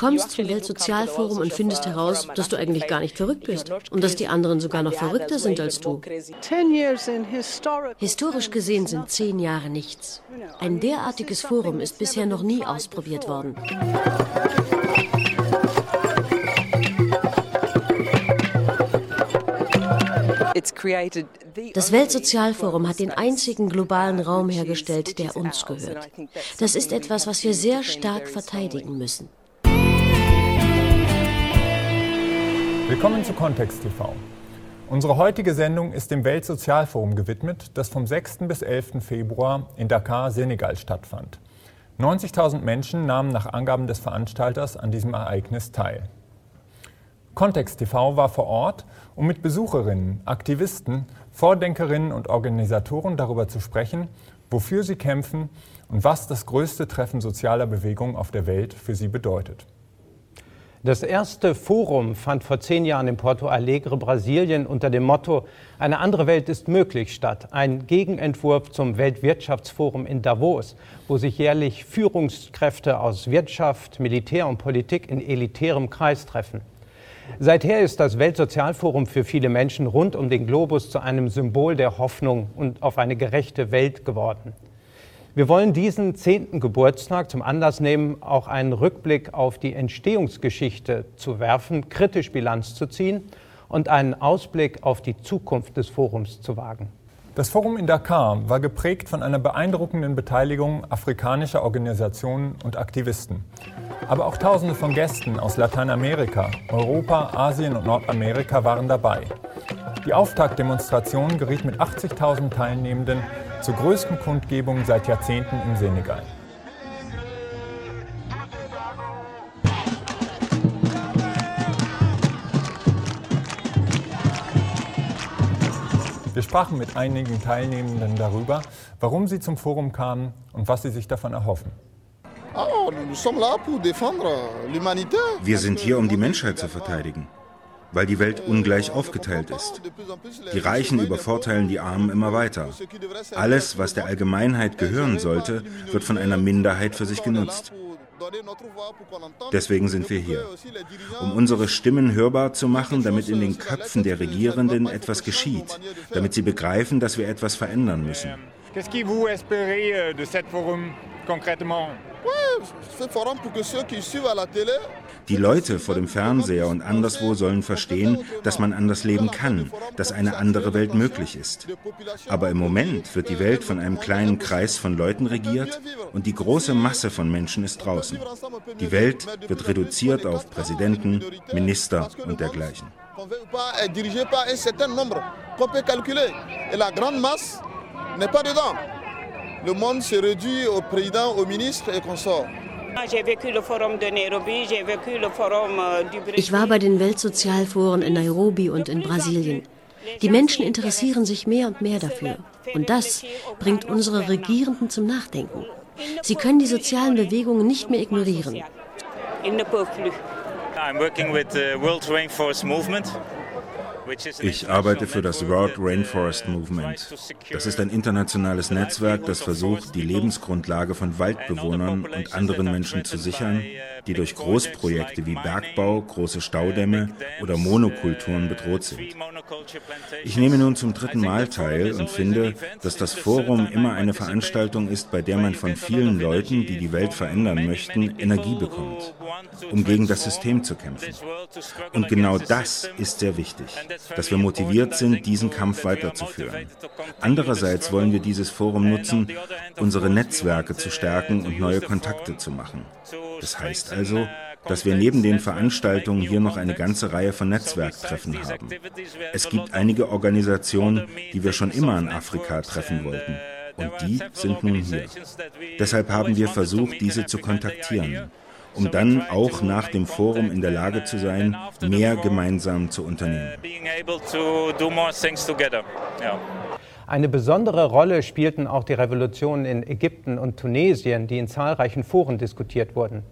kommst zum Weltsozialforum und findest heraus, dass du eigentlich gar nicht verrückt bist und dass die anderen sogar noch verrückter sind als du. Historisch gesehen sind zehn Jahre nichts. Ein derartiges Forum ist bisher noch nie ausprobiert worden. Das Weltsozialforum hat den einzigen globalen Raum hergestellt, der uns gehört. Das ist etwas, was wir sehr stark verteidigen müssen. Willkommen zu Kontext TV. Unsere heutige Sendung ist dem Weltsozialforum gewidmet, das vom 6. bis 11. Februar in Dakar, Senegal stattfand. 90.000 Menschen nahmen nach Angaben des Veranstalters an diesem Ereignis teil. Kontext TV war vor Ort, um mit Besucherinnen, Aktivisten, Vordenkerinnen und Organisatoren darüber zu sprechen, wofür sie kämpfen und was das größte Treffen sozialer Bewegungen auf der Welt für sie bedeutet. Das erste Forum fand vor zehn Jahren in Porto Alegre, Brasilien, unter dem Motto Eine andere Welt ist möglich statt. Ein Gegenentwurf zum Weltwirtschaftsforum in Davos, wo sich jährlich Führungskräfte aus Wirtschaft, Militär und Politik in elitärem Kreis treffen. Seither ist das Weltsozialforum für viele Menschen rund um den Globus zu einem Symbol der Hoffnung und auf eine gerechte Welt geworden. Wir wollen diesen zehnten Geburtstag zum Anlass nehmen, auch einen Rückblick auf die Entstehungsgeschichte zu werfen, kritisch Bilanz zu ziehen und einen Ausblick auf die Zukunft des Forums zu wagen. Das Forum in Dakar war geprägt von einer beeindruckenden Beteiligung afrikanischer Organisationen und Aktivisten. Aber auch Tausende von Gästen aus Lateinamerika, Europa, Asien und Nordamerika waren dabei. Die Auftaktdemonstration geriet mit 80.000 Teilnehmenden zur größten Kundgebung seit Jahrzehnten im Senegal. Wir sprachen mit einigen Teilnehmenden darüber, warum sie zum Forum kamen und was sie sich davon erhoffen. Wir sind hier, um die Menschheit zu verteidigen weil die Welt ungleich aufgeteilt ist. Die Reichen übervorteilen die Armen immer weiter. Alles, was der Allgemeinheit gehören sollte, wird von einer Minderheit für sich genutzt. Deswegen sind wir hier, um unsere Stimmen hörbar zu machen, damit in den Köpfen der Regierenden etwas geschieht, damit sie begreifen, dass wir etwas verändern müssen. Qu'est-ce espérez de cet forum concrètement? Die Leute vor dem Fernseher und anderswo sollen verstehen, dass man anders leben kann, dass eine andere Welt möglich ist. Aber im Moment wird die Welt von einem kleinen Kreis von Leuten regiert und die große Masse von Menschen ist draußen. Die Welt wird reduziert auf Präsidenten, Minister und dergleichen. n'est pas dedans. Le monde se réduit au président, au ministre et consorts. Ich war bei den Weltsozialforen in Nairobi und in Brasilien. Die Menschen interessieren sich mehr und mehr dafür. Und das bringt unsere Regierenden zum Nachdenken. Sie können die sozialen Bewegungen nicht mehr ignorieren. I'm working with the World Rainforest Movement. Ich arbeite für das World Rainforest Movement. Das ist ein internationales Netzwerk, das versucht, die Lebensgrundlage von Waldbewohnern und anderen Menschen zu sichern, die durch Großprojekte wie Bergbau, große Staudämme oder Monokulturen bedroht sind. Ich nehme nun zum dritten Mal teil und finde, dass das Forum immer eine Veranstaltung ist, bei der man von vielen Leuten, die die Welt verändern möchten, Energie bekommt, um gegen das System zu kämpfen. Und genau das ist sehr wichtig dass wir motiviert sind, diesen Kampf weiterzuführen. Andererseits wollen wir dieses Forum nutzen, unsere Netzwerke zu stärken und neue Kontakte zu machen. Das heißt also, dass wir neben den Veranstaltungen hier noch eine ganze Reihe von Netzwerktreffen haben. Es gibt einige Organisationen, die wir schon immer in Afrika treffen wollten. Und die sind nun hier. Deshalb haben wir versucht, diese zu kontaktieren um dann auch nach dem Forum in der Lage zu sein, mehr gemeinsam zu unternehmen. Eine besondere Rolle spielten auch die Revolutionen in Ägypten und Tunesien, die in zahlreichen Foren diskutiert wurden.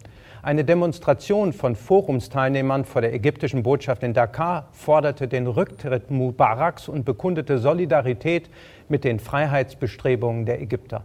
Eine Demonstration von Forumsteilnehmern vor der ägyptischen Botschaft in Dakar forderte den Rücktritt Mubaraks und bekundete Solidarität mit den Freiheitsbestrebungen der Ägypter.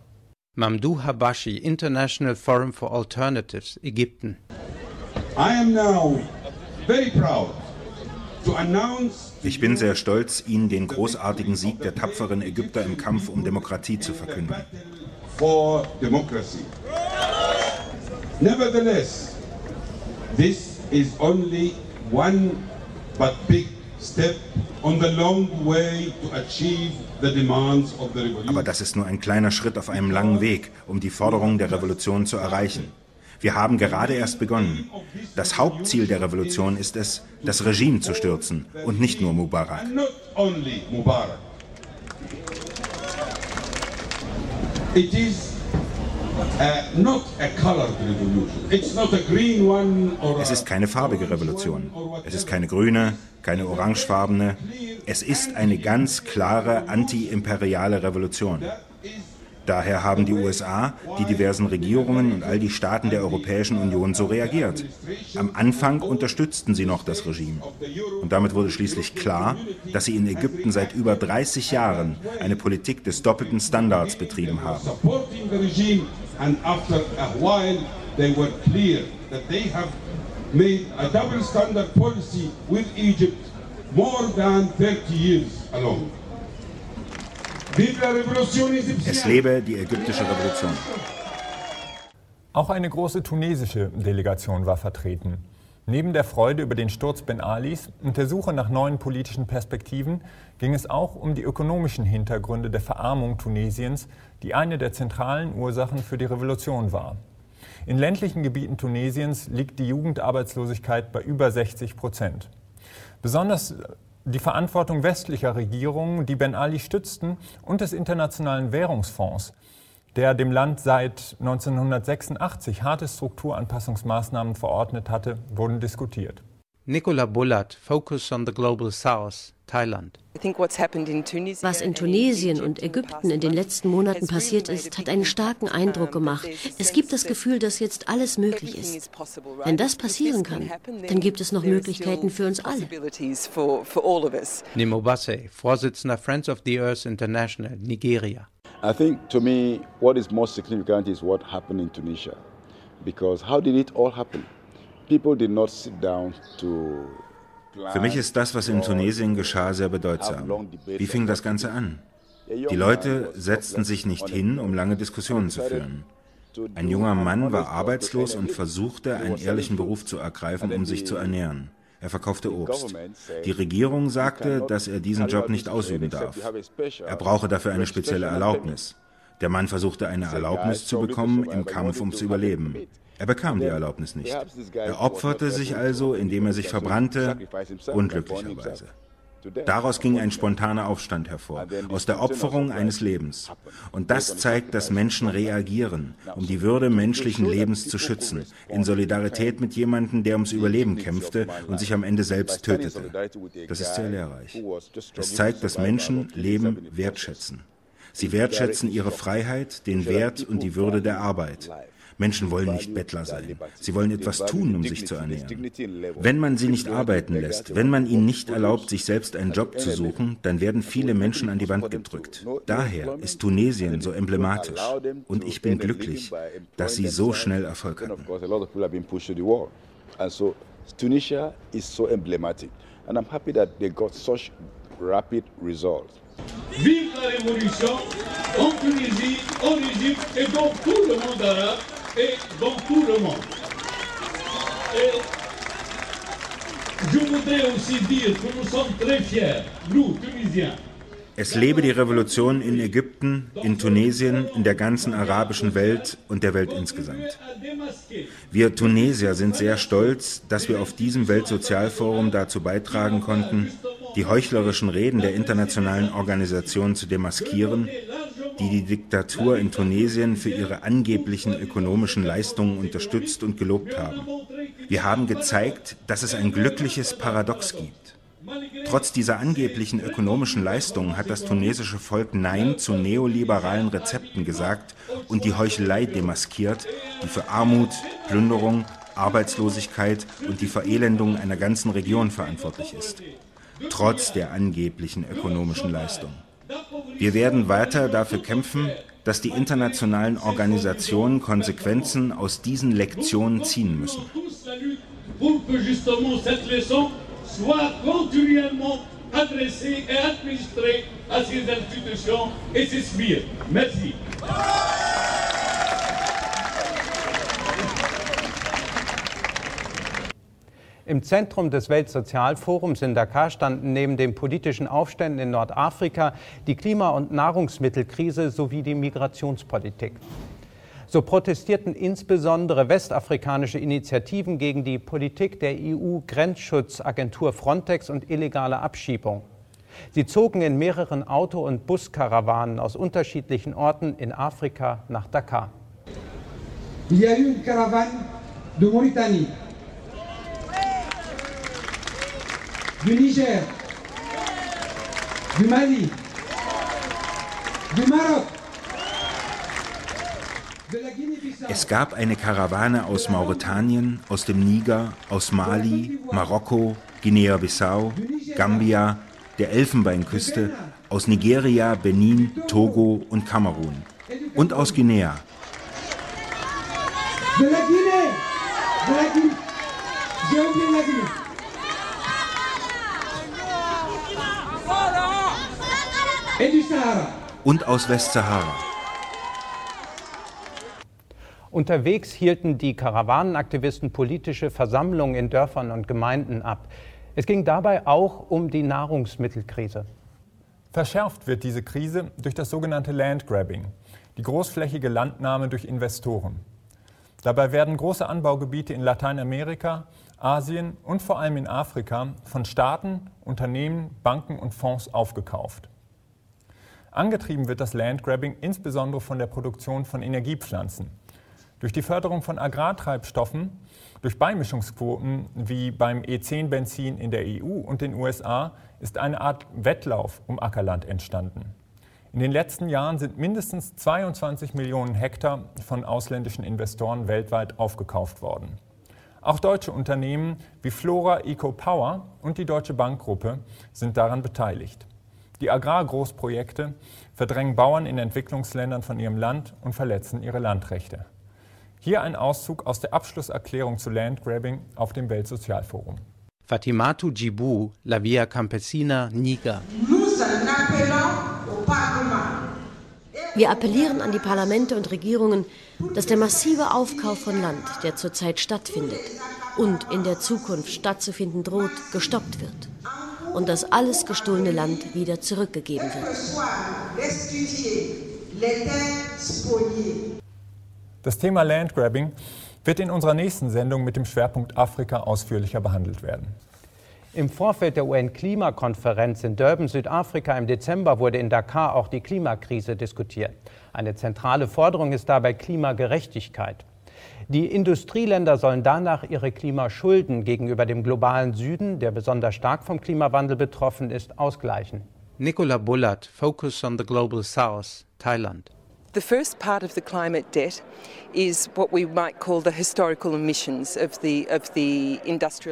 Mamdou Habashi, International Forum for Alternatives, Ägypten. Ich bin sehr stolz, Ihnen den großartigen Sieg der tapferen Ägypter im Kampf um Demokratie zu verkünden. Nevertheless, this is only one but big aber das ist nur ein kleiner Schritt auf einem langen Weg, um die Forderungen der Revolution zu erreichen. Wir haben gerade erst begonnen. Das Hauptziel der Revolution ist es, das Regime zu stürzen und nicht nur Mubarak. It is es ist keine farbige Revolution. Es ist keine grüne, keine orangefarbene. Es ist eine ganz klare antiimperiale Revolution. Daher haben die USA, die diversen Regierungen und all die Staaten der Europäischen Union so reagiert. Am Anfang unterstützten sie noch das Regime. Und damit wurde schließlich klar, dass sie in Ägypten seit über 30 Jahren eine Politik des doppelten Standards betrieben haben. And after a while, they were clear that they have made a double standard policy with Egypt more than 30 years alone. Es lebe die ägyptische Revolution. Auch eine große tunesische Delegation war vertreten. Neben der Freude über den Sturz Ben Alis und der Suche nach neuen politischen Perspektiven ging es auch um die ökonomischen Hintergründe der Verarmung Tunesiens, die eine der zentralen Ursachen für die Revolution war. In ländlichen Gebieten Tunesiens liegt die Jugendarbeitslosigkeit bei über 60 Prozent. Besonders die Verantwortung westlicher Regierungen, die Ben Ali stützten, und des Internationalen Währungsfonds, der dem Land seit 1986 harte Strukturanpassungsmaßnahmen verordnet hatte, wurden diskutiert. Nicola Bullat, Focus on the Global South, Thailand. Was in Tunesien und Ägypten in den letzten Monaten passiert ist, hat einen starken Eindruck gemacht. Es gibt das Gefühl, dass jetzt alles möglich ist. Wenn das passieren kann, dann gibt es noch Möglichkeiten für uns alle. Nimo Basse, Vorsitzender Friends of the Earth International, Nigeria. I think to me what is most significant is what happened in Tunisia. Because how did it all happen? People did not sit down to für mich ist das, was in Tunesien geschah, sehr bedeutsam. Wie fing das Ganze an? Die Leute setzten sich nicht hin, um lange Diskussionen zu führen. Ein junger Mann war arbeitslos und versuchte, einen ehrlichen Beruf zu ergreifen, um sich zu ernähren. Er verkaufte Obst. Die Regierung sagte, dass er diesen Job nicht ausüben darf. Er brauche dafür eine spezielle Erlaubnis. Der Mann versuchte eine Erlaubnis zu bekommen im Kampf ums Überleben. Er bekam die Erlaubnis nicht. Er opferte sich also, indem er sich verbrannte, unglücklicherweise. Daraus ging ein spontaner Aufstand hervor, aus der Opferung eines Lebens. Und das zeigt, dass Menschen reagieren, um die Würde menschlichen Lebens zu schützen, in Solidarität mit jemandem, der ums Überleben kämpfte und sich am Ende selbst tötete. Das ist sehr lehrreich. Es zeigt, dass Menschen Leben wertschätzen. Sie wertschätzen ihre Freiheit, den Wert und die Würde der Arbeit. Menschen wollen nicht Bettler sein. Sie wollen etwas tun, um sich zu ernähren. Wenn man sie nicht arbeiten lässt, wenn man ihnen nicht erlaubt, sich selbst einen Job zu suchen, dann werden viele Menschen an die Wand gedrückt. Daher ist Tunesien so emblematisch. Und ich bin glücklich, dass sie so schnell Erfolg hatten. Tunisia is so emblematic, and I'm happy that they got such rapid results. Vive la révolution en Tunisie, en Égypte et dans tout le monde arabe et dans tout le monde. Et je voudrais aussi dire que nous sommes très fiers, nous, Tunisiens, Es lebe die Revolution in Ägypten, in Tunesien, in der ganzen arabischen Welt und der Welt insgesamt. Wir Tunesier sind sehr stolz, dass wir auf diesem Weltsozialforum dazu beitragen konnten, die heuchlerischen Reden der internationalen Organisation zu demaskieren die die Diktatur in Tunesien für ihre angeblichen ökonomischen Leistungen unterstützt und gelobt haben. Wir haben gezeigt, dass es ein glückliches Paradox gibt. Trotz dieser angeblichen ökonomischen Leistungen hat das tunesische Volk Nein zu neoliberalen Rezepten gesagt und die Heuchelei demaskiert, die für Armut, Plünderung, Arbeitslosigkeit und die Verelendung einer ganzen Region verantwortlich ist. Trotz der angeblichen ökonomischen Leistungen. Wir werden weiter dafür kämpfen, dass die internationalen Organisationen Konsequenzen aus diesen Lektionen ziehen müssen. soit Im Zentrum des Weltsozialforums in Dakar standen neben den politischen Aufständen in Nordafrika die Klima- und Nahrungsmittelkrise sowie die Migrationspolitik. So protestierten insbesondere westafrikanische Initiativen gegen die Politik der EU-Grenzschutzagentur Frontex und illegale Abschiebung. Sie zogen in mehreren Auto- und Buskarawanen aus unterschiedlichen Orten in Afrika nach Dakar. Il y a eu une caravane Mauritanie, du Niger, du Mali, du Maroc. Es gab eine Karawane aus Mauretanien, aus dem Niger, aus Mali, Marokko, Guinea-Bissau, Gambia, der Elfenbeinküste, aus Nigeria, Benin, Togo und Kamerun. Und aus Guinea. Und aus Westsahara. Unterwegs hielten die Karawanenaktivisten politische Versammlungen in Dörfern und Gemeinden ab. Es ging dabei auch um die Nahrungsmittelkrise. Verschärft wird diese Krise durch das sogenannte Landgrabbing, die großflächige Landnahme durch Investoren. Dabei werden große Anbaugebiete in Lateinamerika, Asien und vor allem in Afrika von Staaten, Unternehmen, Banken und Fonds aufgekauft. Angetrieben wird das Landgrabbing insbesondere von der Produktion von Energiepflanzen. Durch die Förderung von Agrartreibstoffen, durch Beimischungsquoten wie beim E10-Benzin in der EU und den USA ist eine Art Wettlauf um Ackerland entstanden. In den letzten Jahren sind mindestens 22 Millionen Hektar von ausländischen Investoren weltweit aufgekauft worden. Auch deutsche Unternehmen wie Flora Eco Power und die Deutsche Bankgruppe sind daran beteiligt. Die Agrargroßprojekte verdrängen Bauern in Entwicklungsländern von ihrem Land und verletzen ihre Landrechte. Hier ein Auszug aus der Abschlusserklärung zu Landgrabbing auf dem Weltsozialforum. Fatimatu Djibu, La Via Campesina, Niger. Wir appellieren an die Parlamente und Regierungen, dass der massive Aufkauf von Land, der zurzeit stattfindet und in der Zukunft stattzufinden droht, gestoppt wird und dass alles gestohlene Land wieder zurückgegeben wird. Das Thema Landgrabbing wird in unserer nächsten Sendung mit dem Schwerpunkt Afrika ausführlicher behandelt werden. Im Vorfeld der UN-Klimakonferenz in Durban, Südafrika im Dezember wurde in Dakar auch die Klimakrise diskutiert. Eine zentrale Forderung ist dabei Klimagerechtigkeit. Die Industrieländer sollen danach ihre Klimaschulden gegenüber dem globalen Süden, der besonders stark vom Klimawandel betroffen ist, ausgleichen. Nicola Bullard, Focus on the Global South, Thailand. The first part of the climate debt is what we might call the historical emissions of the, of the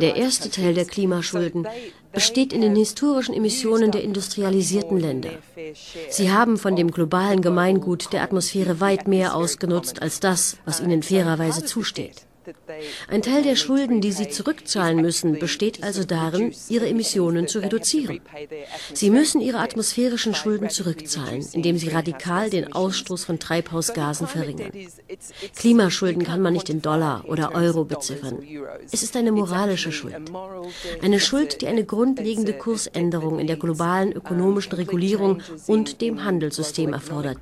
Der erste Teil der Klimaschulden besteht in den historischen Emissionen der industrialisierten Länder. Sie haben von dem globalen Gemeingut der Atmosphäre weit mehr ausgenutzt als das, was ihnen fairerweise zusteht. Ein Teil der Schulden, die sie zurückzahlen müssen, besteht also darin, ihre Emissionen zu reduzieren. Sie müssen ihre atmosphärischen Schulden zurückzahlen, indem sie radikal den Ausstoß von Treibhausgasen verringern. Klimaschulden kann man nicht in Dollar oder Euro beziffern. Es ist eine moralische Schuld. Eine Schuld, die eine grundlegende Kursänderung in der globalen ökonomischen Regulierung und dem Handelssystem erfordert.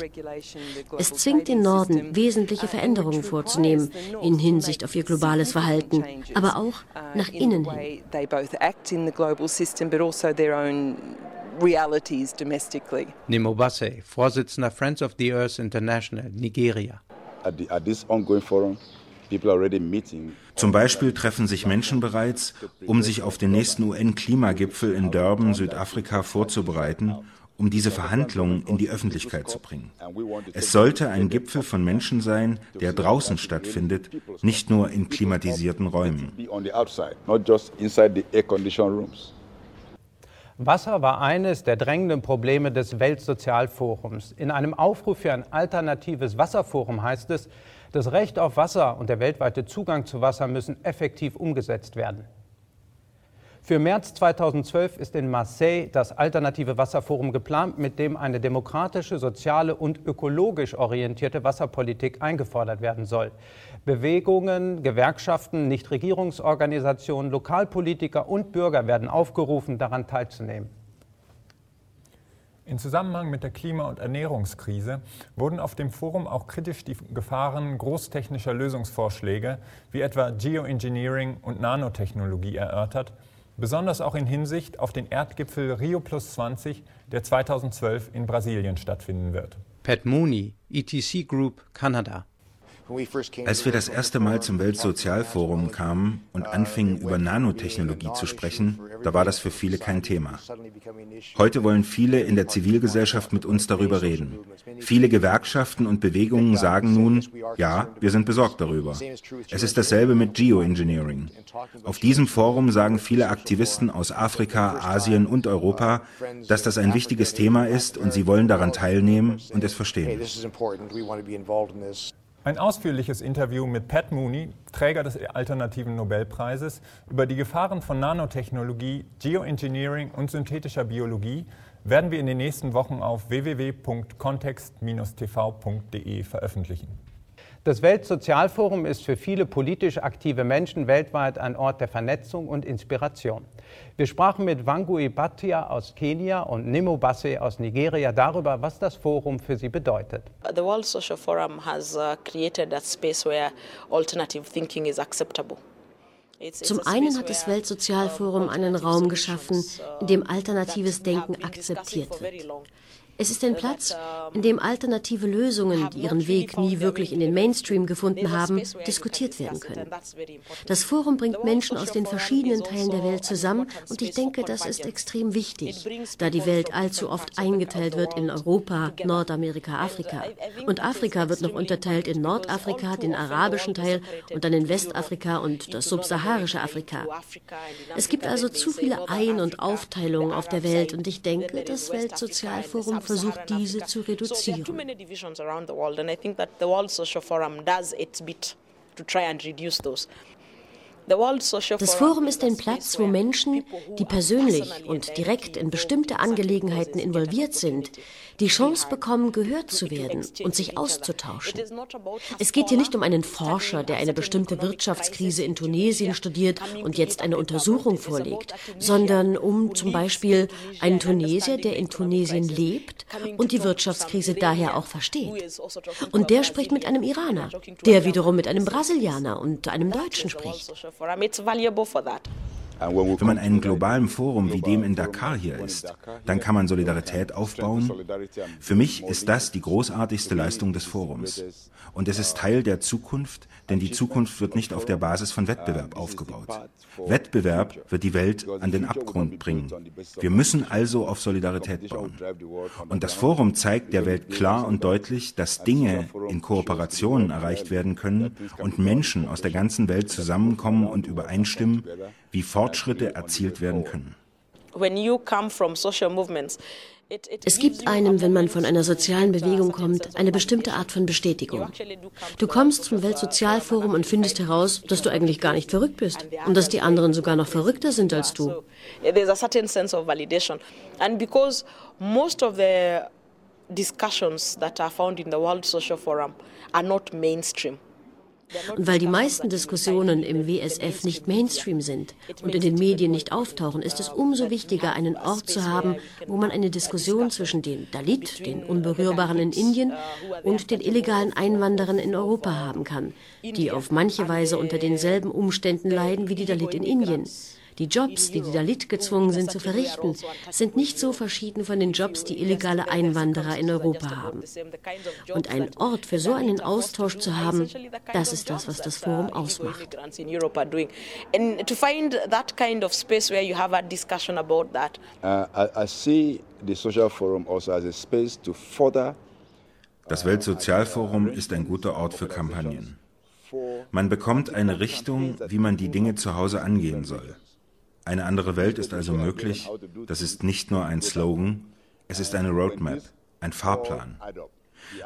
Es zwingt den Norden, wesentliche Veränderungen vorzunehmen in Hinsicht auf ihr globales Verhalten, aber auch nach innen hin. Nemo Basse, Vorsitzender Friends of the Earth International, Nigeria. At, the, at this ongoing forum, people are already meeting zum Beispiel treffen sich Menschen bereits, um sich auf den nächsten UN-Klimagipfel in Durban, Südafrika vorzubereiten um diese Verhandlungen in die Öffentlichkeit zu bringen. Es sollte ein Gipfel von Menschen sein, der draußen stattfindet, nicht nur in klimatisierten Räumen. Wasser war eines der drängenden Probleme des Weltsozialforums. In einem Aufruf für ein alternatives Wasserforum heißt es, das Recht auf Wasser und der weltweite Zugang zu Wasser müssen effektiv umgesetzt werden. Für März 2012 ist in Marseille das Alternative Wasserforum geplant, mit dem eine demokratische, soziale und ökologisch orientierte Wasserpolitik eingefordert werden soll. Bewegungen, Gewerkschaften, Nichtregierungsorganisationen, Lokalpolitiker und Bürger werden aufgerufen, daran teilzunehmen. In Zusammenhang mit der Klima- und Ernährungskrise wurden auf dem Forum auch kritisch die Gefahren großtechnischer Lösungsvorschläge wie etwa Geoengineering und Nanotechnologie erörtert, besonders auch in Hinsicht auf den Erdgipfel Rio Plus 20, der 2012 in Brasilien stattfinden wird. Pat Mooney, ETC Group, Kanada. Als wir das erste Mal zum Weltsozialforum kamen und anfingen, über Nanotechnologie zu sprechen, da war das für viele kein Thema. Heute wollen viele in der Zivilgesellschaft mit uns darüber reden. Viele Gewerkschaften und Bewegungen sagen nun, ja, wir sind besorgt darüber. Es ist dasselbe mit Geoengineering. Auf diesem Forum sagen viele Aktivisten aus Afrika, Asien und Europa, dass das ein wichtiges Thema ist und sie wollen daran teilnehmen und es verstehen. Ein ausführliches Interview mit Pat Mooney, Träger des alternativen Nobelpreises, über die Gefahren von Nanotechnologie, Geoengineering und synthetischer Biologie werden wir in den nächsten Wochen auf www.kontext-tv.de veröffentlichen. Das Weltsozialforum ist für viele politisch aktive Menschen weltweit ein Ort der Vernetzung und Inspiration. Wir sprachen mit Wangui Bhatia aus Kenia und Nemo Basse aus Nigeria darüber, was das Forum für sie bedeutet. The World Social Forum has uh, created a space where alternative thinking is acceptable. Zum einen hat das Weltsozialforum einen Raum geschaffen, in dem alternatives Denken akzeptiert wird. Es ist ein Platz, in dem alternative Lösungen, die ihren Weg nie wirklich in den Mainstream gefunden haben, diskutiert werden können. Das Forum bringt Menschen aus den verschiedenen Teilen der Welt zusammen und ich denke, das ist extrem wichtig, da die Welt allzu oft eingeteilt wird in Europa, Nordamerika, Afrika. Und Afrika wird noch unterteilt in Nordafrika, den arabischen Teil und dann in Westafrika und das subsaharische Afrika. Es gibt also zu viele Ein- und Aufteilungen auf der Welt und ich denke, das Weltsozialforum versucht, diese zu reduzieren. Das Forum ist ein Platz, wo Menschen, die persönlich und direkt in bestimmte Angelegenheiten involviert sind, die Chance bekommen, gehört zu werden und sich auszutauschen. Es geht hier nicht um einen Forscher, der eine bestimmte Wirtschaftskrise in Tunesien studiert und jetzt eine Untersuchung vorlegt, sondern um zum Beispiel einen Tunesier, der in Tunesien lebt und die Wirtschaftskrise daher auch versteht. Und der spricht mit einem Iraner, der wiederum mit einem Brasilianer und einem Deutschen spricht. Wenn man einem globalen Forum wie dem in Dakar hier ist, dann kann man Solidarität aufbauen. Für mich ist das die großartigste Leistung des Forums. Und es ist Teil der Zukunft, denn die Zukunft wird nicht auf der Basis von Wettbewerb aufgebaut. Wettbewerb wird die Welt an den Abgrund bringen. Wir müssen also auf Solidarität bauen. Und das Forum zeigt der Welt klar und deutlich, dass Dinge in Kooperationen erreicht werden können und Menschen aus der ganzen Welt zusammenkommen und übereinstimmen, wie Fortschritte erzielt werden können. Es gibt einem, wenn man von einer sozialen Bewegung kommt, eine bestimmte Art von Bestätigung. Du kommst zum Weltsozialforum und findest heraus, dass du eigentlich gar nicht verrückt bist und dass die anderen sogar noch verrückter sind als du. There's a certain sense of validation. And because most of the discussions that are found in the World Social Forum are not mainstream. Und weil die meisten Diskussionen im WSF nicht Mainstream sind und in den Medien nicht auftauchen, ist es umso wichtiger, einen Ort zu haben, wo man eine Diskussion zwischen den Dalit, den Unberührbaren in Indien, und den illegalen Einwanderern in Europa haben kann, die auf manche Weise unter denselben Umständen leiden wie die Dalit in Indien Die Jobs, die die Dalit gezwungen sind zu verrichten, sind nicht so verschieden von den Jobs, die illegale Einwanderer in Europa haben. Und einen Ort für so einen Austausch zu haben, das ist das, was das Forum ausmacht. Uh, I, I see the social forum also as a space to further das Weltsozialforum ist ein guter Ort für Kampagnen. Man bekommt eine Richtung, wie man die Dinge zu Hause angehen soll. Eine andere Welt ist also möglich. Das ist nicht nur ein Slogan, es ist eine Roadmap, ein Fahrplan.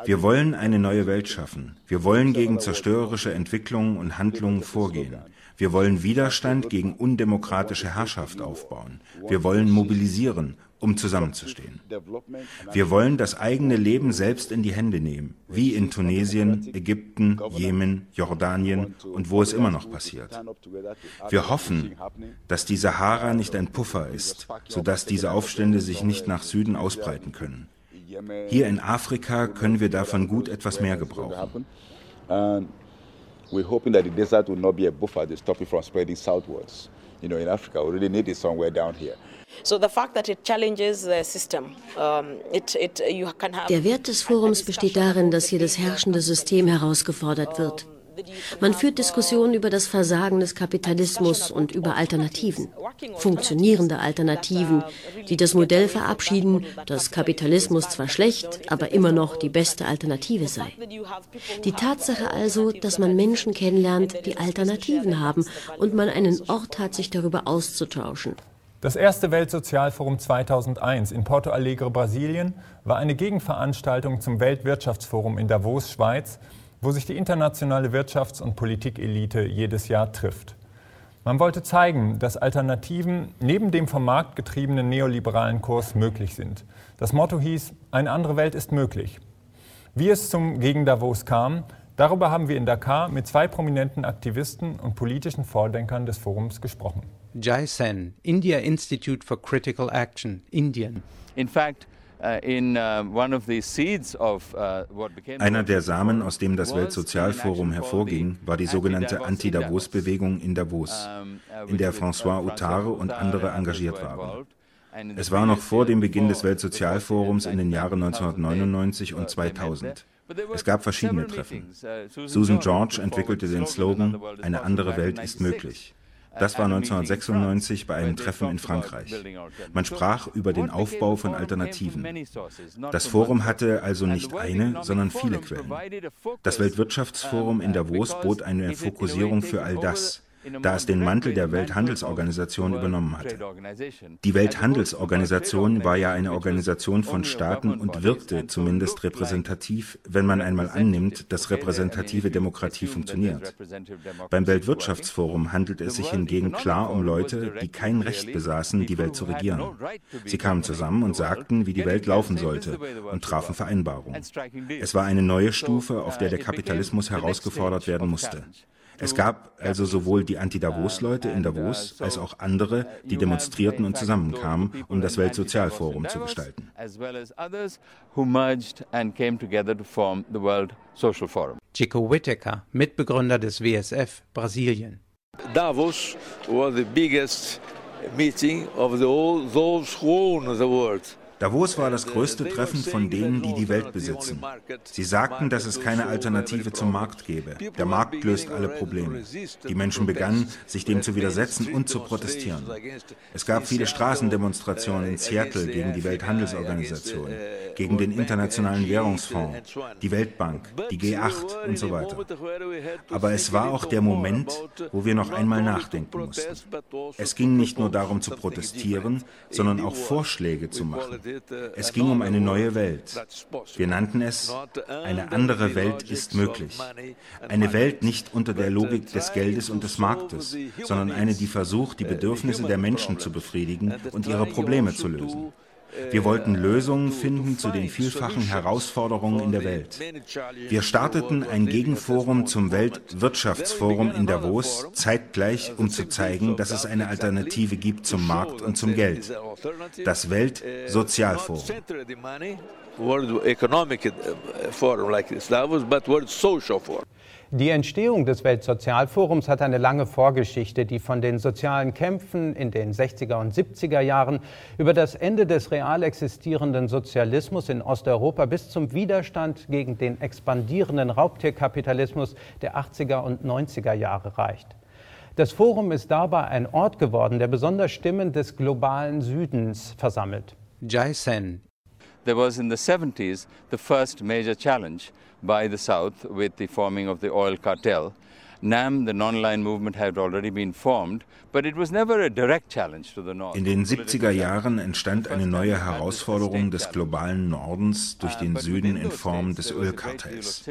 Wir wollen eine neue Welt schaffen. Wir wollen gegen zerstörerische Entwicklungen und Handlungen vorgehen. Wir wollen Widerstand gegen undemokratische Herrschaft aufbauen. Wir wollen mobilisieren um zusammenzustehen. Wir wollen das eigene Leben selbst in die Hände nehmen, wie in Tunesien, Ägypten, Jemen, Jordanien und wo es immer noch passiert. Wir hoffen, dass die Sahara nicht ein Puffer ist, sodass diese Aufstände sich nicht nach Süden ausbreiten können. Hier in Afrika können wir davon gut etwas mehr gebrauchen. We're hoping that the desert will not be a buffer to stop it from spreading southwards. You know, in Africa, we really need it somewhere down here. Der Wert des Forums besteht darin, dass hier das herrschende System herausgefordert wird. Man führt Diskussionen über das Versagen des Kapitalismus und über Alternativen, funktionierende Alternativen, die das Modell verabschieden, dass Kapitalismus zwar schlecht, aber immer noch die beste Alternative sei. Die Tatsache also, dass man Menschen kennenlernt, die Alternativen haben und man einen Ort hat, sich darüber auszutauschen. Das erste Weltsozialforum 2001 in Porto Alegre, Brasilien, war eine Gegenveranstaltung zum Weltwirtschaftsforum in Davos, Schweiz, wo sich die internationale Wirtschafts- und Politikelite jedes Jahr trifft. Man wollte zeigen, dass Alternativen neben dem vom Markt getriebenen neoliberalen Kurs möglich sind. Das Motto hieß, eine andere Welt ist möglich. Wie es zum Gegen Davos kam, darüber haben wir in Dakar mit zwei prominenten Aktivisten und politischen Vordenkern des Forums gesprochen. Jai Sen, India Institute for Critical Action, Indien. In fact, einer der Samen, aus dem das Weltsozialforum hervorging, war die sogenannte Anti-Davos-Bewegung in Davos, in der François Outare und andere engagiert waren. Es war noch vor dem Beginn des Weltsozialforums in den Jahren 1999 und 2000. Es gab verschiedene Treffen. Susan George entwickelte den Slogan, eine andere Welt ist möglich. Das war 1996 bei einem Treffen in Frankreich. Man sprach über den Aufbau von Alternativen. Das Forum hatte also nicht eine, sondern viele Quellen. Das Weltwirtschaftsforum in Davos bot eine Fokussierung für all das da es den Mantel der Welthandelsorganisation übernommen hatte. Die Welthandelsorganisation war ja eine Organisation von Staaten und wirkte zumindest repräsentativ, wenn man einmal annimmt, dass repräsentative Demokratie funktioniert. Beim Weltwirtschaftsforum handelte es sich hingegen klar um Leute, die kein Recht besaßen, die Welt zu regieren. Sie kamen zusammen und sagten, wie die Welt laufen sollte und trafen Vereinbarungen. Es war eine neue Stufe, auf der der Kapitalismus herausgefordert werden musste. Es gab also sowohl die Anti-Davos-Leute in Davos als auch andere, die demonstrierten und zusammenkamen, um das Weltsozialforum zu gestalten. Chico Whittaker, Mitbegründer des WSF, Brasilien. Davos was the biggest meeting of the, all those who own the world. Davos war das größte Treffen von denen, die die Welt besitzen. Sie sagten, dass es keine Alternative zum Markt gäbe. Der Markt löst alle Probleme. Die Menschen begannen, sich dem zu widersetzen und zu protestieren. Es gab viele Straßendemonstrationen in Seattle gegen die Welthandelsorganisation, gegen den Internationalen Währungsfonds, die Weltbank, die G8 und so weiter. Aber es war auch der Moment, wo wir noch einmal nachdenken mussten. Es ging nicht nur darum zu protestieren, sondern auch Vorschläge zu machen. Es ging um eine neue Welt. Wir nannten es, eine andere Welt ist möglich. Eine Welt nicht unter der Logik des Geldes und des Marktes, sondern eine, die versucht, die Bedürfnisse der Menschen zu befriedigen und ihre Probleme zu lösen. Wir wollten Lösungen finden zu den vielfachen Herausforderungen in der Welt. Wir starteten ein Gegenforum zum Weltwirtschaftsforum in Davos zeitgleich, um zu zeigen, dass es eine Alternative gibt zum Markt und zum Geld. Das Weltsozialforum. World Economic Forum like Davos, but World Social Forum. Die Entstehung des Weltsozialforums hat eine lange Vorgeschichte, die von den sozialen Kämpfen in den 60er und 70er Jahren über das Ende des real existierenden Sozialismus in Osteuropa bis zum Widerstand gegen den expandierenden Raubtierkapitalismus der 80er und 90er Jahre reicht. Das Forum ist dabei ein Ort geworden, der besonders Stimmen des globalen Südens versammelt. Jai Sen. There was in the 70s the first major challenge by the South with the forming of the oil cartel. In den 70er Jahren entstand eine neue Herausforderung des globalen Nordens durch den Süden in Form des Ölkartells.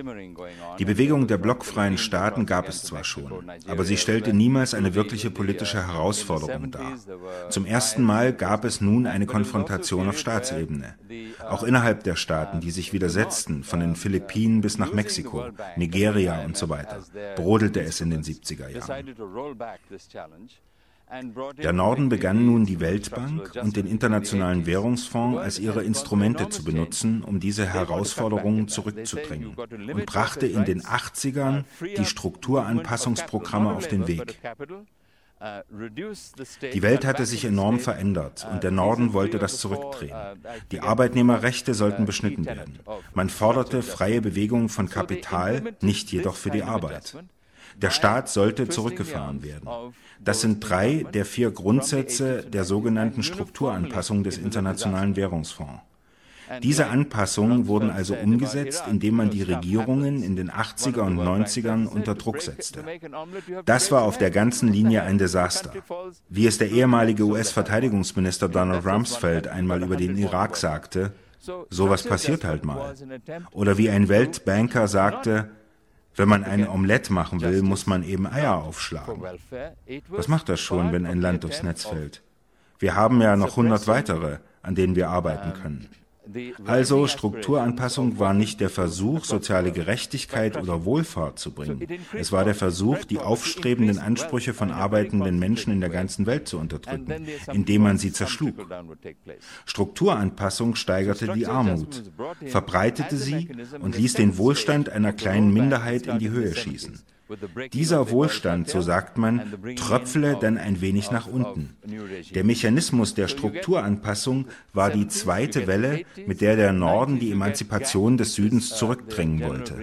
Die Bewegung der blockfreien Staaten gab es zwar schon, aber sie stellte niemals eine wirkliche politische Herausforderung dar. Zum ersten Mal gab es nun eine Konfrontation auf Staatsebene. Auch innerhalb der Staaten, die sich widersetzten, von den Philippinen bis nach Mexiko, Nigeria und so weiter, brodelte passierte es in den 70er Jahren. Der Norden begann nun die Weltbank und den Internationalen Währungsfonds als ihre Instrumente zu benutzen, um diese Herausforderungen zurückzudrängen und brachte in den 80ern die Strukturanpassungsprogramme auf den Weg. Die Welt hatte sich enorm verändert und der Norden wollte das zurückdrehen. Die Arbeitnehmerrechte sollten beschnitten werden. Man forderte freie Bewegung von Kapital, nicht jedoch für die Arbeit. Der Staat sollte zurückgefahren werden. Das sind drei der vier Grundsätze der sogenannten Strukturanpassung des Internationalen Währungsfonds. Diese Anpassungen wurden also umgesetzt, indem man die Regierungen in den 80er und 90ern unter Druck setzte. Das war auf der ganzen Linie ein Desaster. Wie es der ehemalige US-Verteidigungsminister Donald Rumsfeld einmal über den Irak sagte, sowas passiert halt mal. Oder wie ein Weltbanker sagte, wenn man ein Omelett machen will, muss man eben Eier aufschlagen. Was macht das schon, wenn ein Land durchs Netz fällt? Wir haben ja noch 100 weitere, an denen wir arbeiten können. Also Strukturanpassung war nicht der Versuch, soziale Gerechtigkeit oder Wohlfahrt zu bringen. Es war der Versuch, die aufstrebenden Ansprüche von arbeitenden Menschen in der ganzen Welt zu unterdrücken, indem man sie zerschlug. Strukturanpassung steigerte die Armut, verbreitete sie und ließ den Wohlstand einer kleinen Minderheit in die Höhe schießen. Dieser Wohlstand, so sagt man, tröpfle dann ein wenig nach unten. Der Mechanismus der Strukturanpassung war die zweite Welle, mit der der Norden die Emanzipation des Südens zurückdrängen wollte.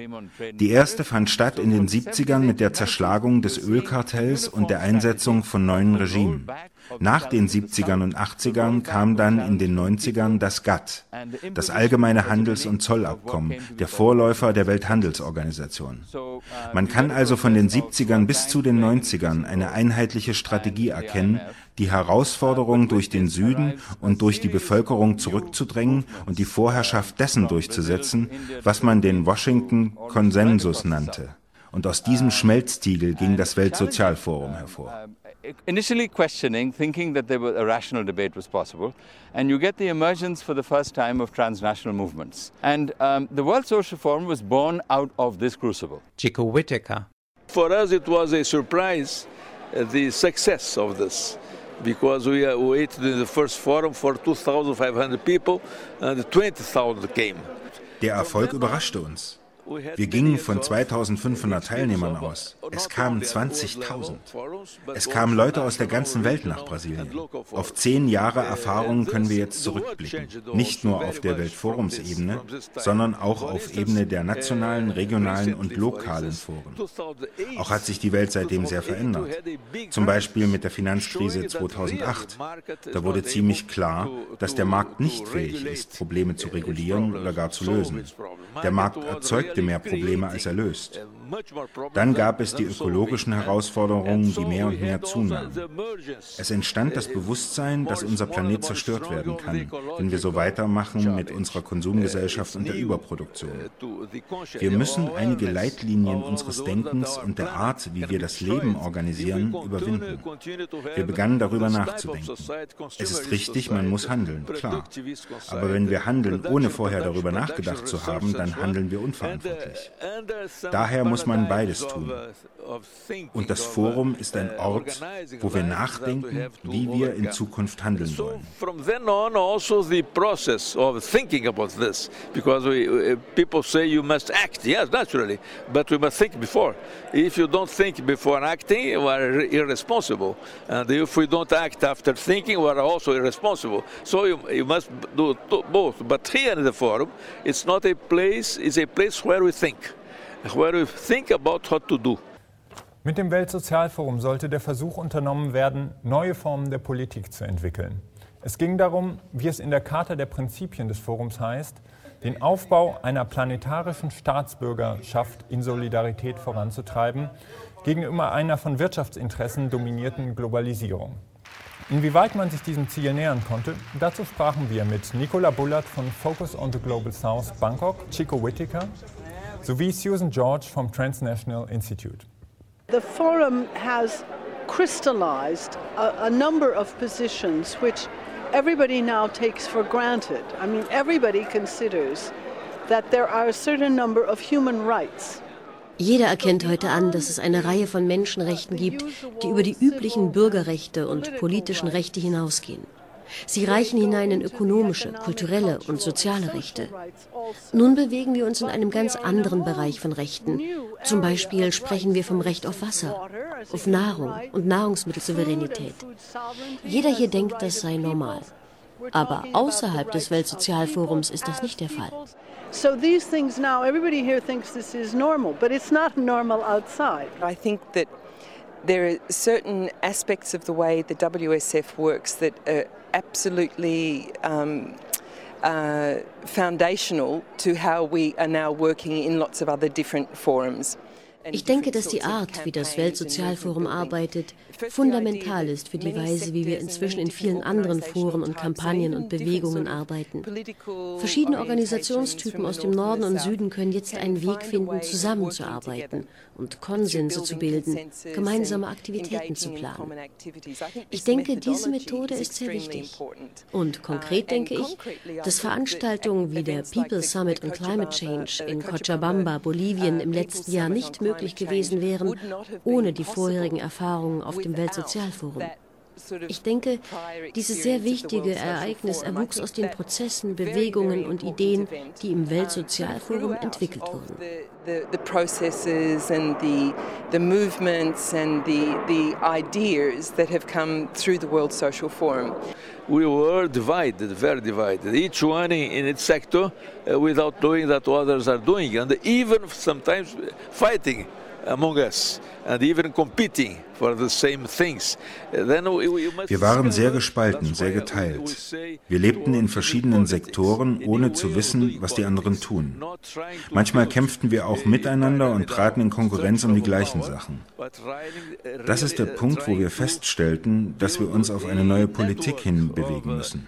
Die erste fand statt in den 70ern mit der Zerschlagung des Ölkartells und der Einsetzung von neuen Regimen. Nach den 70ern und 80ern kam dann in den 90ern das GATT, das Allgemeine Handels- und Zollabkommen, der Vorläufer der Welthandelsorganisation. Man kann also von den 70ern bis zu den 90ern eine einheitliche Strategie erkennen, die Herausforderung durch den Süden und durch die Bevölkerung zurückzudrängen und die Vorherrschaft dessen durchzusetzen, was man den Washington Konsensus nannte. Und aus diesem Schmelztiegel ging das Weltsozialforum hervor. Initially questioning, thinking that there was a rational debate was possible, and you get the emergence for the first time of transnational movements. And um, the World Social Forum was born out of this crucible. Chico Whitaker. For us, it was a surprise uh, the success of this because we uh, waited in the first forum for 2,500 people and 20,000 came. Der Erfolg überraschte uns. Wir gingen von 2500 Teilnehmern aus. Es kamen 20.000. Es kamen Leute aus der ganzen Welt nach Brasilien. Auf zehn Jahre Erfahrung können wir jetzt zurückblicken. Nicht nur auf der Weltforumsebene, sondern auch auf Ebene der nationalen, regionalen und lokalen Foren. Auch hat sich die Welt seitdem sehr verändert. Zum Beispiel mit der Finanzkrise 2008. Da wurde ziemlich klar, dass der Markt nicht fähig ist, Probleme zu regulieren oder gar zu lösen. Der Markt erzeugt erzeugte mehr Probleme, als er löst. Dann gab es die ökologischen Herausforderungen, die mehr und mehr zunahmen. Es entstand das Bewusstsein, dass unser Planet zerstört werden kann, wenn wir so weitermachen mit unserer Konsumgesellschaft und der Überproduktion. Wir müssen einige Leitlinien unseres Denkens und der Art, wie wir das Leben organisieren, überwinden. Wir begannen darüber nachzudenken. Es ist richtig, man muss handeln, klar. Aber wenn wir handeln, ohne vorher darüber nachgedacht zu haben, dann handeln wir unverantwortlich. Daher muss muss man beides tun. Und das Forum ist ein Ort, wo wir nachdenken, wie wir in Zukunft handeln wollen. From then on, also the process of thinking about this, because we, people say you must act. Yes, naturally, but we must think before. If you don't think before acting, you are irresponsible, and if we don't act after thinking, we are also irresponsible. So you, you must do both. But here in the forum, it's not a place; it's a place where we think, where we think about what to do. Mit dem Weltsozialforum sollte der Versuch unternommen werden, neue Formen der Politik zu entwickeln. Es ging darum, wie es in der Charta der Prinzipien des Forums heißt, den Aufbau einer planetarischen Staatsbürgerschaft in Solidarität voranzutreiben, gegenüber einer von Wirtschaftsinteressen dominierten Globalisierung. Inwieweit man sich diesem Ziel nähern konnte, dazu sprachen wir mit Nicola Bullard von Focus on the Global South Bangkok, Chico Whittaker sowie Susan George vom Transnational Institute. The forum has crystallized a, a number of positions which everybody now takes for granted. I mean, everybody considers that there are a certain number of human rights. Jeder erkennt heute an, dass es eine Reihe von Menschenrechten gibt, die über die üblichen Bürgerrechte und politischen Rechte hinausgehen. Sie reichen hinein in ökonomische, kulturelle und soziale Rechte. Nun bewegen wir uns in einem ganz anderen Bereich von Rechten. Zum Beispiel sprechen wir vom Recht auf Wasser, auf Nahrung und Nahrungsmittelsouveränität. Jeder hier denkt, das sei normal. Aber außerhalb des Weltsozialforums ist das nicht der Fall. So these things now, everybody here thinks this is normal, but it's not normal outside. I think that there are certain aspects of the way the WSF works that are absolutely um, uh, foundational to how we are now working in lots of other different forums. Ich denke, dass die Art, wie das Weltsozialforum arbeitet, fundamental ist für die Weise, wie wir inzwischen in vielen anderen Foren und Kampagnen und Bewegungen arbeiten. Verschiedene Organisationstypen aus dem Norden und Süden können jetzt einen Weg finden, zusammenzuarbeiten und Konsense zu bilden, gemeinsame Aktivitäten zu planen. Ich denke, diese Methode ist sehr wichtig. Und konkret denke ich, dass Veranstaltungen wie der People Summit on Climate Change in Cochabamba, Bolivien im letzten Jahr nicht möglich gewesen wären, ohne die vorherigen Erfahrungen auf dem Weltsozialforum. Ich denke, dieses sehr wichtige Ereignis erwuchs aus den Prozessen, Bewegungen und Ideen, die im Weltsozialforum entwickelt wurden. The processes and the, the movements and the, the ideas that have come through the World Social Forum. We were divided, very divided, each one in its sector uh, without knowing that others are doing, and even sometimes fighting among us Wir waren sehr gespalten, sehr geteilt. Wir lebten in verschiedenen Sektoren, ohne zu wissen, was die anderen tun. Manchmal kämpften wir auch miteinander und traten in Konkurrenz um die gleichen Sachen. Das ist der Punkt, wo wir feststellten, dass wir uns auf eine neue Politik hinbewegen müssen.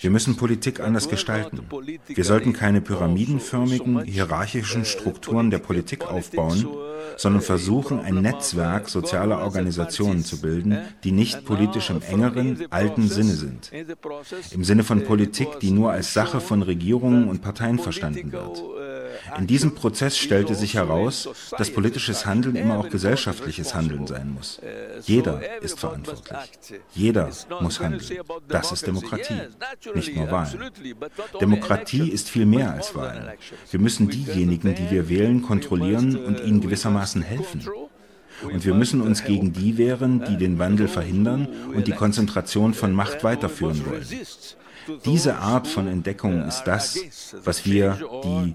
Wir müssen Politik anders gestalten. Wir sollten keine pyramidenförmigen, hierarchischen Strukturen der Politik aufbauen, sondern versuchen, ein Netzwerk sozialer Organisationen zu bilden, die nicht politisch im engeren, alten Sinne sind. Im Sinne von Politik, die nur als Sache von Regierungen und Parteien verstanden wird. In diesem Prozess stellte sich heraus, dass politisches Handeln immer auch gesellschaftliches Handeln sein muss. Jeder ist verantwortlich. Jeder muss handeln. Das ist Demokratie, nicht nur Wahlen. Demokratie ist viel mehr als Wahlen. Wir müssen diejenigen, die wir wählen, kontrollieren und ihnen gewissermaßen helfen. Und wir müssen uns gegen die wehren, die den Wandel verhindern und die Konzentration von Macht weiterführen wollen. Diese Art von Entdeckung ist das, was wir die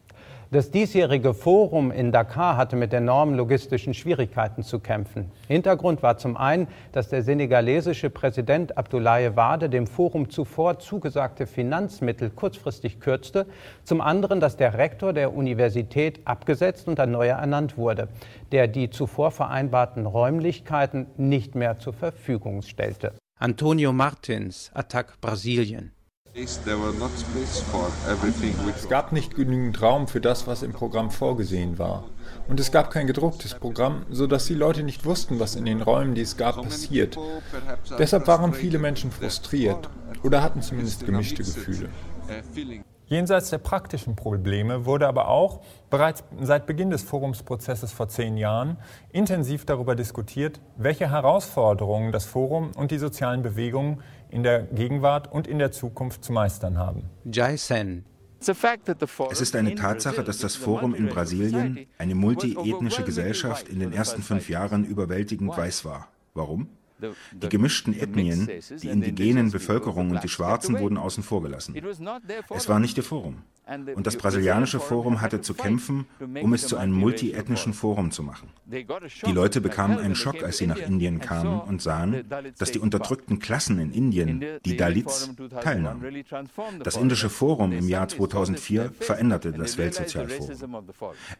Das diesjährige Forum in Dakar hatte mit enormen logistischen Schwierigkeiten zu kämpfen. Hintergrund war zum einen, dass der senegalesische Präsident Abdoulaye Wade dem Forum zuvor zugesagte Finanzmittel kurzfristig kürzte, zum anderen, dass der Rektor der Universität abgesetzt und ein neuer ernannt wurde, der die zuvor vereinbarten Räumlichkeiten nicht mehr zur Verfügung stellte. Antonio Martins, Attac Brasilien. Es gab nicht genügend Raum für das, was im Programm vorgesehen war. Und es gab kein gedrucktes Programm, sodass die Leute nicht wussten, was in den Räumen, die es gab, passiert. Deshalb waren viele Menschen frustriert oder hatten zumindest gemischte Gefühle. Jenseits der praktischen Probleme wurde aber auch bereits seit Beginn des Forumsprozesses vor zehn Jahren intensiv darüber diskutiert, welche Herausforderungen das Forum und die sozialen Bewegungen in der Gegenwart und in der Zukunft zu meistern haben. Jai Sen, es ist eine Tatsache, dass das Forum in Brasilien, eine multiethnische Gesellschaft, in den ersten fünf Jahren überwältigend weiß war. Warum? Die gemischten Ethnien, die indigenen Bevölkerung und die Schwarzen wurden außen vor gelassen. Es war nicht ihr Forum. Und das brasilianische Forum hatte zu kämpfen, um es zu einem multiethnischen Forum zu machen. Die Leute bekamen einen Schock, als sie nach Indien kamen und sahen, dass die unterdrückten Klassen in Indien, die Dalits, teilnahmen. Das indische Forum im Jahr 2004 veränderte das Weltsozialforum.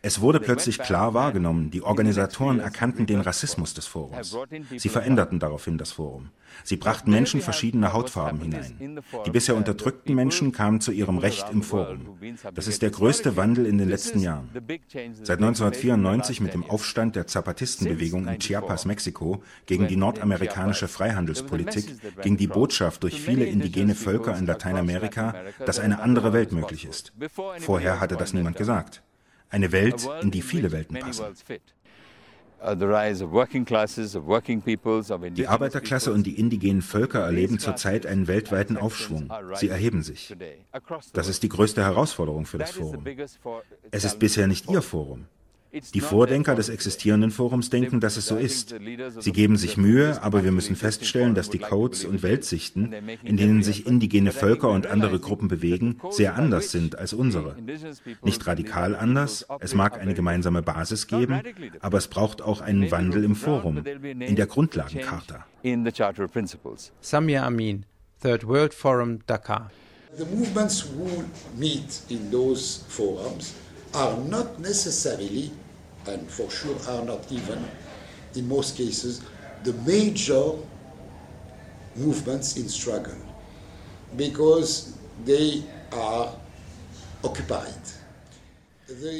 Es wurde plötzlich klar wahrgenommen, die Organisatoren erkannten den Rassismus des Forums. Sie veränderten daraufhin das Forum. Sie brachten Menschen verschiedener Hautfarben hinein. Die bisher unterdrückten Menschen kamen zu ihrem Recht im Forum. Das ist der größte Wandel in den letzten Jahren. Seit 1994 mit dem Aufstand der Zapatistenbewegung in Chiapas, Mexiko, gegen die nordamerikanische Freihandelspolitik ging die Botschaft durch viele indigene Völker in Lateinamerika, dass eine andere Welt möglich ist. Vorher hatte das niemand gesagt. Eine Welt, in die viele Welten passen. Uh, die Arbeiterklasse und die indigenen Völker erleben zurzeit einen weltweiten Aufschwung. Sie erheben sich. Das ist die größte Herausforderung für das Forum. Es ist bisher nicht Ihr Forum. Die Vordenker des existierenden Forums denken, dass es so ist. Sie geben sich Mühe, aber wir müssen feststellen, dass die Codes und Weltsichten, in denen sich indigene Völker und andere Gruppen bewegen, sehr anders sind als unsere. Nicht radikal anders, es mag eine gemeinsame Basis geben, aber es braucht auch einen Wandel im Forum, in der Grundlagencharta. Samia Amin, Third World Forum, Dakar. The movements who meet in those forums are not necessarily and for sure are not even, in most cases, the major movements in struggle because they are occupied.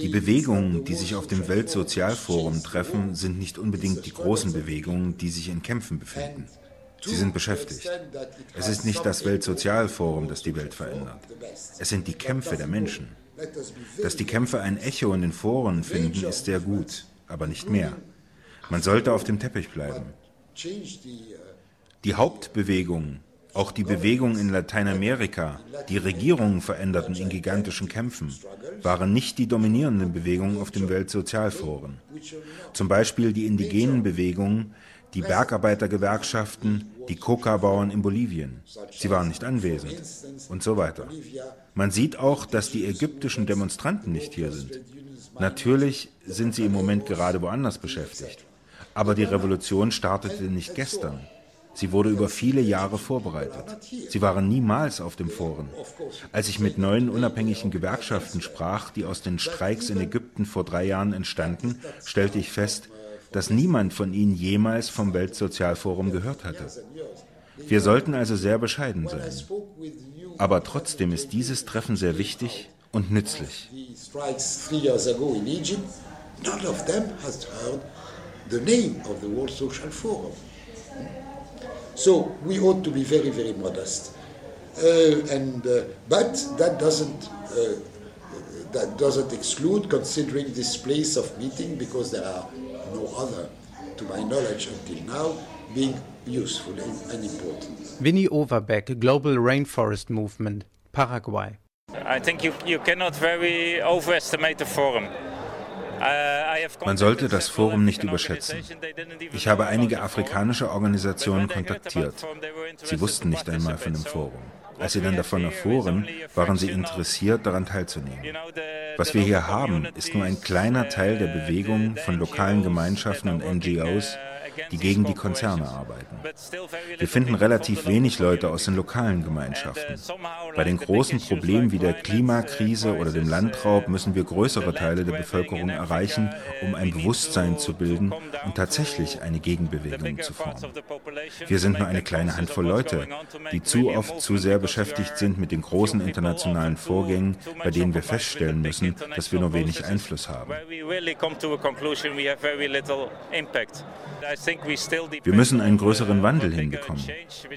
Die Bewegungen, die sich auf dem Weltsozialforum treffen, sind nicht unbedingt die großen Bewegungen, die sich in Kämpfen befinden. Sie sind beschäftigt. Es ist nicht das Weltsozialforum, das die Welt verändert. Es sind die Kämpfe der Menschen. Dass die Kämpfe ein Echo in den Foren finden, ist sehr gut, aber nicht mehr. Man sollte auf dem Teppich bleiben. Die Hauptbewegungen, auch die Bewegungen in Lateinamerika, die Regierungen veränderten in gigantischen Kämpfen, waren nicht die dominierenden Bewegungen auf dem Weltsozialforum. Zum Beispiel die indigenen Bewegungen, die Bergarbeitergewerkschaften, die Coca-Bauern in Bolivien. Sie waren nicht anwesend und so weiter. Man sieht auch, dass die ägyptischen Demonstranten nicht hier sind. Natürlich sind sie im Moment gerade woanders beschäftigt. Aber die Revolution startete nicht gestern. Sie wurde über viele Jahre vorbereitet. Sie waren niemals auf dem Forum. Als ich mit neuen unabhängigen Gewerkschaften sprach, die aus den Streiks in Ägypten vor drei Jahren entstanden, stellte ich fest, dass niemand von ihnen jemals vom Weltsozialforum gehört hatte. Wir sollten also sehr bescheiden sein. Aber trotzdem ist dieses Treffen sehr wichtig und nützlich. So we ought to be very, very modest. Uh, and, uh, but that doesn't uh, that doesn't exclude considering this place of meeting because there are no other, to my knowledge until now, being useful and important. Winnie Overbeck, Global Rainforest Movement, Paraguay. I think you, you cannot very overestimate the forum. Uh, Man sollte das Forum nicht überschätzen. Ich habe einige afrikanische Organisationen kontaktiert. Sie wussten nicht einmal von dem Forum. Als sie dann davon erfuhren, waren sie interessiert, daran teilzunehmen. Was wir hier haben, ist nur ein kleiner Teil der Bewegung von lokalen Gemeinschaften und NGOs, die gegen die Konzerne arbeiten. Wir finden relativ wenig Leute aus den lokalen Gemeinschaften. Bei den großen Problemen wie der Klimakrise oder dem Landraub müssen wir größere Teile der Bevölkerung erreichen, um ein Bewusstsein zu bilden und tatsächlich eine Gegenbewegung zu formen. Wir sind nur eine kleine Handvoll Leute, die zu oft zu sehr beschäftigt sind mit den großen internationalen Vorgängen, bei denen wir feststellen müssen, dass wir nur wenig Einfluss haben. Wir müssen einen größeren Wandel hinbekommen.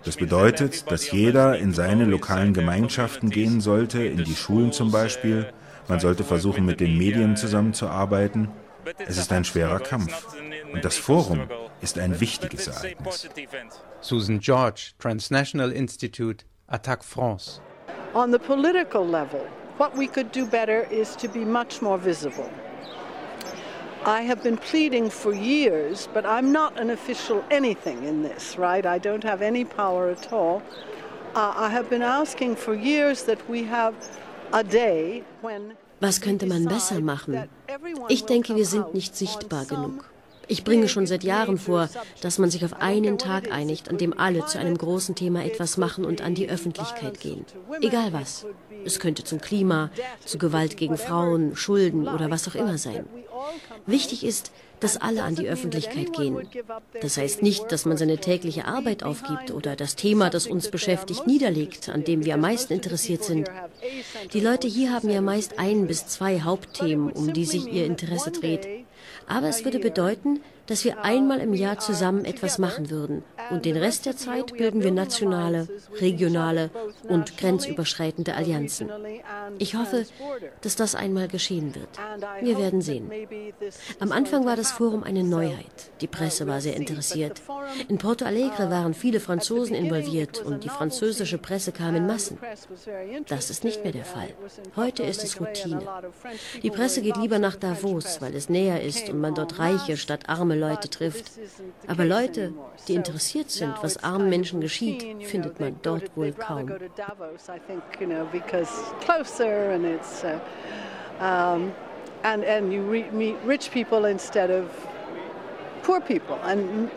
Das bedeutet, dass jeder in seine lokalen Gemeinschaften gehen sollte, in die Schulen zum Beispiel. Man sollte versuchen, mit den Medien zusammenzuarbeiten. Es ist ein schwerer Kampf. Und das Forum ist ein wichtiges Ereignis. Susan George, Transnational Institute, Attac France. On the political level, what we could do better is to be much more visible. I have been pleading for years, but I'm not an official anything in this, right? I don't have any power at all. Uh, I have been asking for years that we have a day when Was könnte man besser machen? Ich denke, wir sind nicht sichtbar genug. Ich bringe schon seit Jahren vor, dass man sich auf einen Tag einigt, an dem alle zu einem großen Thema etwas machen und an die Öffentlichkeit gehen. Egal was. Es könnte zum Klima, zu Gewalt gegen Frauen, Schulden oder was auch immer sein. Wichtig ist, dass alle an die Öffentlichkeit gehen. Das heißt nicht, dass man seine tägliche Arbeit aufgibt oder das Thema, das uns beschäftigt, niederlegt, an dem wir am meisten interessiert sind. Die Leute hier haben ja meist ein bis zwei Hauptthemen, um die sich ihr Interesse dreht. Aber es würde bedeuten, dass wir einmal im Jahr zusammen etwas machen würden. Und den Rest der Zeit bilden wir nationale, regionale und grenzüberschreitende Allianzen. Ich hoffe, dass das einmal geschehen wird. Wir werden sehen. Am Anfang war das Forum eine Neuheit. Die Presse war sehr interessiert. In Porto Alegre waren viele Franzosen involviert und die französische Presse kam in Massen. Das ist nicht mehr der Fall. Heute ist es Routine. Die Presse geht lieber nach Davos, weil es näher ist und man dort reiche statt arme arme Leute trifft. Aber Leute, die interessiert sind, was armen Menschen geschieht, findet man dort wohl kaum. And, and you meet rich people instead of poor people and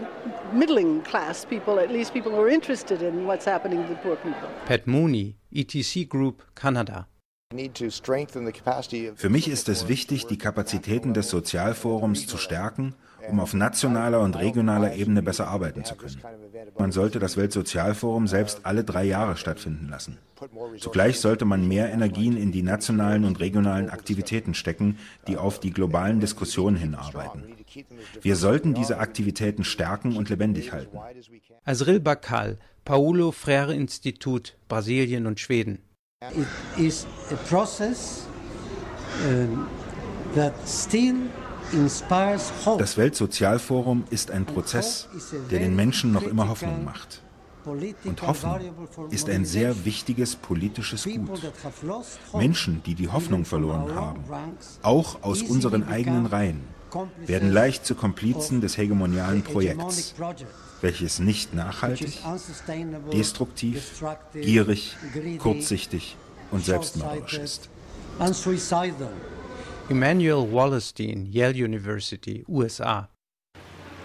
middling class people, at least people who are interested in what's happening to the poor people. Pat Mooney, ETC Group, Kanada. Für mich ist es wichtig, die Kapazitäten des Sozialforums zu stärken um auf nationaler und regionaler Ebene besser arbeiten zu können. Man sollte das Weltsozialforum selbst alle drei Jahre stattfinden lassen. Zugleich sollte man mehr Energien in die nationalen und regionalen Aktivitäten stecken, die auf die globalen Diskussionen hinarbeiten. Wir sollten diese Aktivitäten stärken und lebendig halten. Azril Bakal, Paulo Freire Institut, Brasilien und Schweden. It is a process uh, that still das Weltsozialforum ist ein Prozess, der den Menschen noch immer Hoffnung macht. Und Hoffnung ist ein sehr wichtiges politisches Gut. Menschen, die die Hoffnung verloren haben, auch aus unseren eigenen Reihen, werden leicht zu Komplizen des hegemonialen Projekts, welches nicht nachhaltig, destruktiv, gierig, kurzsichtig und selbstmörderisch ist. Emmanuel Wallerstein, Yale University, USA.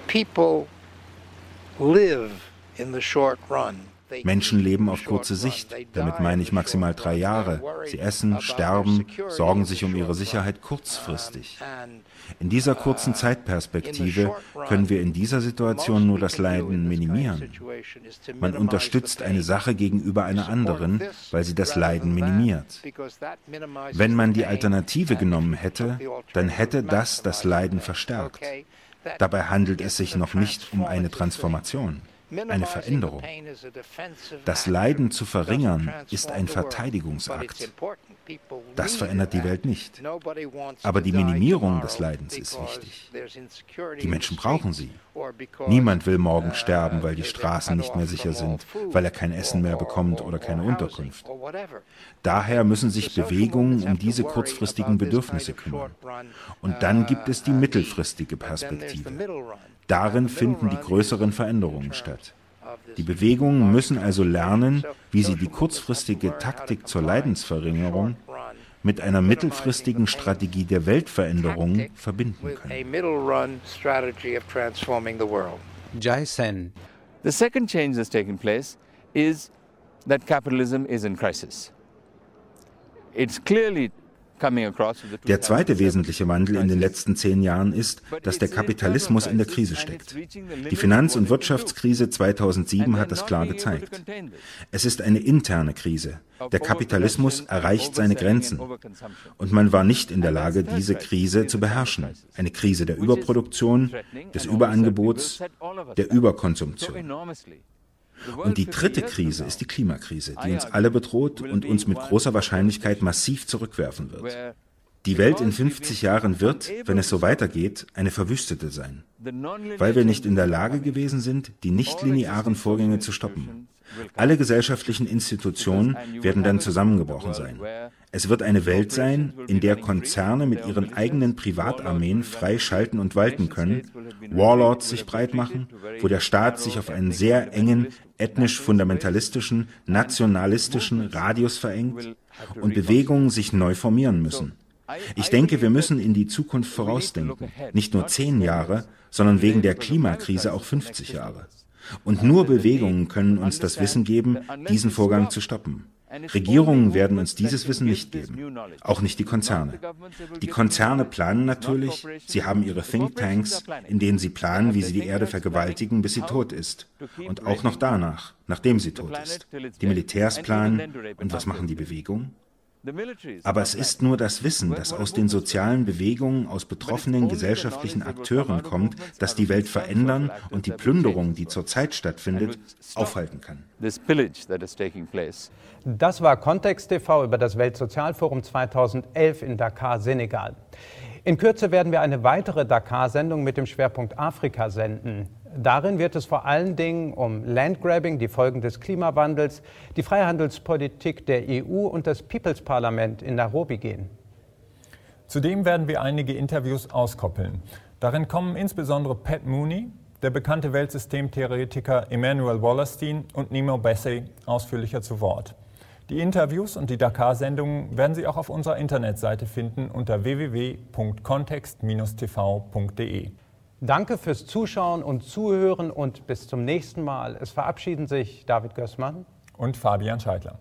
People live in the short run. Menschen leben auf kurze Sicht. Damit meine ich maximal drei Jahre. Sie essen, sterben, sorgen sich um ihre Sicherheit kurzfristig. In dieser kurzen Zeitperspektive können wir in dieser Situation nur das Leiden minimieren. Man unterstützt eine Sache gegenüber einer anderen, weil sie das Leiden minimiert. Wenn man die Alternative genommen hätte, dann hätte das das Leiden verstärkt. Dabei handelt es sich noch nicht um eine Transformation eine Veränderung. Das Leiden zu verringern ist ein Verteidigungsakt. Das verändert die Welt nicht. Aber die Minimierung des Leidens ist wichtig. Die Menschen brauchen sie. Niemand will morgen uh, sterben, weil die Straßen nicht mehr sicher sind, weil er kein Essen mehr bekommt oder keine Unterkunft. Daher müssen sich Bewegungen um diese kurzfristigen Bedürfnisse kümmern. Und dann gibt es die uh, mittelfristige Perspektive. Darin finden die größeren Veränderungen statt. Die Bewegungen müssen also lernen, wie sie die kurzfristige Taktik zur Leidensverringerung mit einer mittelfristigen Strategie der Weltveränderung verbinden können. Jai Sen. The second change that's taken place is that capitalism is in crisis. It's clearly Der zweite wesentliche Wandel in den letzten zehn Jahren ist, dass der Kapitalismus in der Krise steckt. Die Finanz- und Wirtschaftskrise 2007 hat das klar gezeigt. Es ist eine interne Krise. Der Kapitalismus erreicht seine Grenzen. Und man war nicht in der Lage, diese Krise zu beherrschen. Eine Krise der Überproduktion, des Überangebots, der Überkonsumption. Und die dritte Krise ist die Klimakrise, die uns alle bedroht und uns mit großer Wahrscheinlichkeit massiv zurückwerfen wird. Die Welt in 50 Jahren wird, wenn es so weitergeht, eine verwüstete sein, weil wir nicht in der Lage gewesen sind, die nichtlinearen Vorgänge zu stoppen. Alle gesellschaftlichen Institutionen werden dann zusammengebrochen sein. Es wird eine Welt sein, in der Konzerne mit ihren eigenen Privatarmeen frei schalten und walten können, Warlords sich breit machen, wo der Staat sich auf einen sehr engen, ethnisch fundamentalistischen, nationalistischen Radius verengt und Bewegungen sich neu formieren müssen. Ich denke, wir müssen in die Zukunft vorausdenken, nicht nur zehn Jahre, sondern wegen der Klimakrise auch 50 Jahre. Und nur Bewegungen können uns das Wissen geben, diesen Vorgang zu stoppen. Regierungen werden uns dieses Wissen nicht geben, auch nicht die Konzerne. Die Konzerne planen natürlich, sie haben ihre Thinktanks, in denen sie planen, wie sie die Erde vergewaltigen, bis sie tot ist. Und auch noch danach, nachdem sie tot ist. Die Militärs planen, und was machen die Bewegungen? Aber es ist nur das Wissen, das aus den sozialen Bewegungen, aus betroffenen gesellschaftlichen Akteuren kommt, das die Welt verändern und die Plünderung, die zurzeit stattfindet, aufhalten kann. Das war Kontext TV über das Weltsozialforum 2011 in Dakar, Senegal. In Kürze werden wir eine weitere Dakar-Sendung mit dem Schwerpunkt Afrika senden. Darin wird es vor allen Dingen um Landgrabbing, die Folgen des Klimawandels, die Freihandelspolitik der EU und das People's Parlament in Nairobi gehen. Zudem werden wir einige Interviews auskoppeln. Darin kommen insbesondere Pat Mooney, der bekannte Weltsystemtheoretiker Emmanuel Wallerstein und Nemo Bessey ausführlicher zu Wort. Die Interviews und die Dakar-Sendungen werden Sie auch auf unserer Internetseite finden unter www.kontext-tv.de. Danke fürs Zuschauen und Zuhören und bis zum nächsten Mal. Es verabschieden sich David Gößmann und Fabian Scheidler.